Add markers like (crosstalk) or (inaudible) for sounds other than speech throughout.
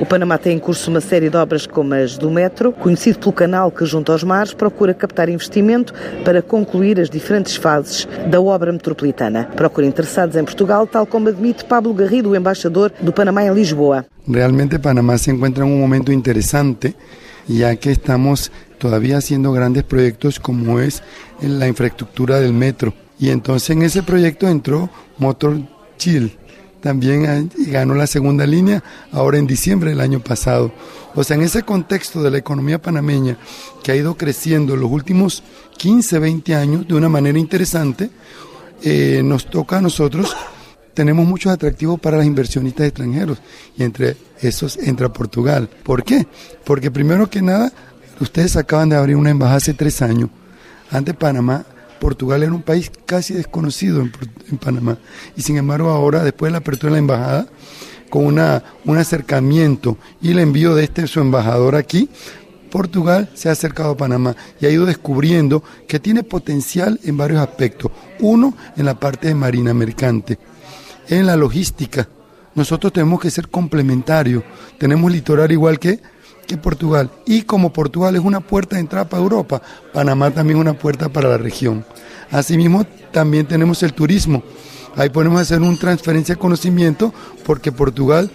O Panamá tem em curso uma série de obras como as do metro, conhecido pelo canal que junto aos mares procura captar investimento para concluir as diferentes fases da obra metropolitana. Procura interessados em Portugal, tal como admite Pablo Garrido, o embaixador do Panamá em Lisboa. Realmente Panamá se encuentra en un momento interesante, ya que estamos todavía haciendo grandes proyectos como es la infraestructura del metro. Y entonces en ese proyecto entró Motor Chill, también ganó la segunda línea ahora en diciembre del año pasado. O sea, en ese contexto de la economía panameña que ha ido creciendo los últimos 15, 20 años de una manera interesante, eh, nos toca a nosotros, tenemos muchos atractivos para los inversionistas extranjeros y entre esos entra Portugal. ¿Por qué? Porque primero que nada, ustedes acaban de abrir una embajada hace tres años. Antes Panamá Portugal era un país casi desconocido en, Panamá. Y sin embargo ahora, después de la apertura de la embajada, con una, un acercamiento y el envío de este su embajador aquí, Portugal se ha acercado a Panamá y ha ido descubriendo que tiene potencial en varios aspectos. Uno, en la parte de marina mercante, en la logística. Nosotros tenemos que ser complementarios. Tenemos litoral igual que que Portugal. Y como Portugal es una puerta de entrada para Europa, Panamá también es una puerta para la región. Asimismo, también tenemos el turismo. Ahí podemos hacer una transferencia de conocimiento porque Portugal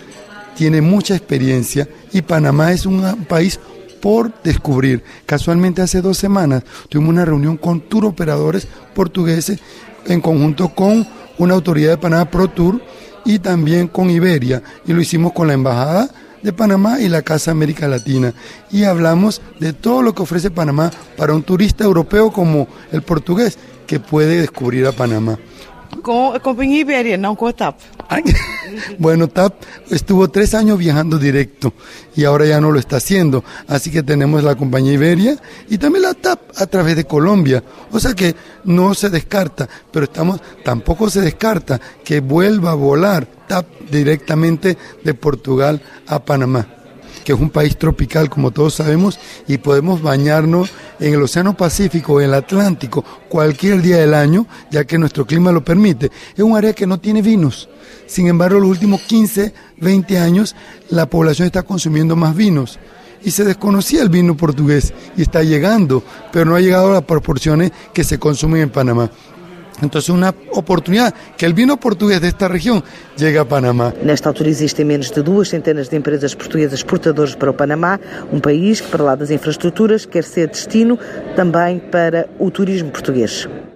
tiene mucha experiencia y Panamá es un país por descubrir. Casualmente hace dos semanas tuvimos una reunión con tour operadores portugueses en conjunto con una autoridad de Panamá Pro Tour y también con Iberia y lo hicimos con la embajada de Panamá y la Casa América Latina. Y hablamos de todo lo que ofrece Panamá para un turista europeo como el portugués que puede descubrir a Panamá. Con compañía Iberia, no con TAP. (laughs) bueno, TAP estuvo tres años viajando directo y ahora ya no lo está haciendo. Así que tenemos la compañía Iberia y también la TAP a través de Colombia. O sea que no se descarta, pero estamos, tampoco se descarta que vuelva a volar Directamente de Portugal a Panamá que es un país tropical, como todos sabemos, y podemos bañarnos en el Océano Pacífico o en el Atlántico cualquier día del año, ya que nuestro clima lo permite. Es un área que no tiene vinos. Sin embargo, los últimos 15, 20 años, la población está consumiendo más vinos. Y se desconocía el vino portugués y está llegando, pero no ha llegado a las proporciones que se consumen en Panamá. Entonces, una oportunidad que el vino portugués de esta llegue a Panamá. Nesta altura existem menos de duas centenas de empresas portuguesas exportadoras para o Panamá, um país que, para lá das infraestruturas, quer ser destino também para o turismo português.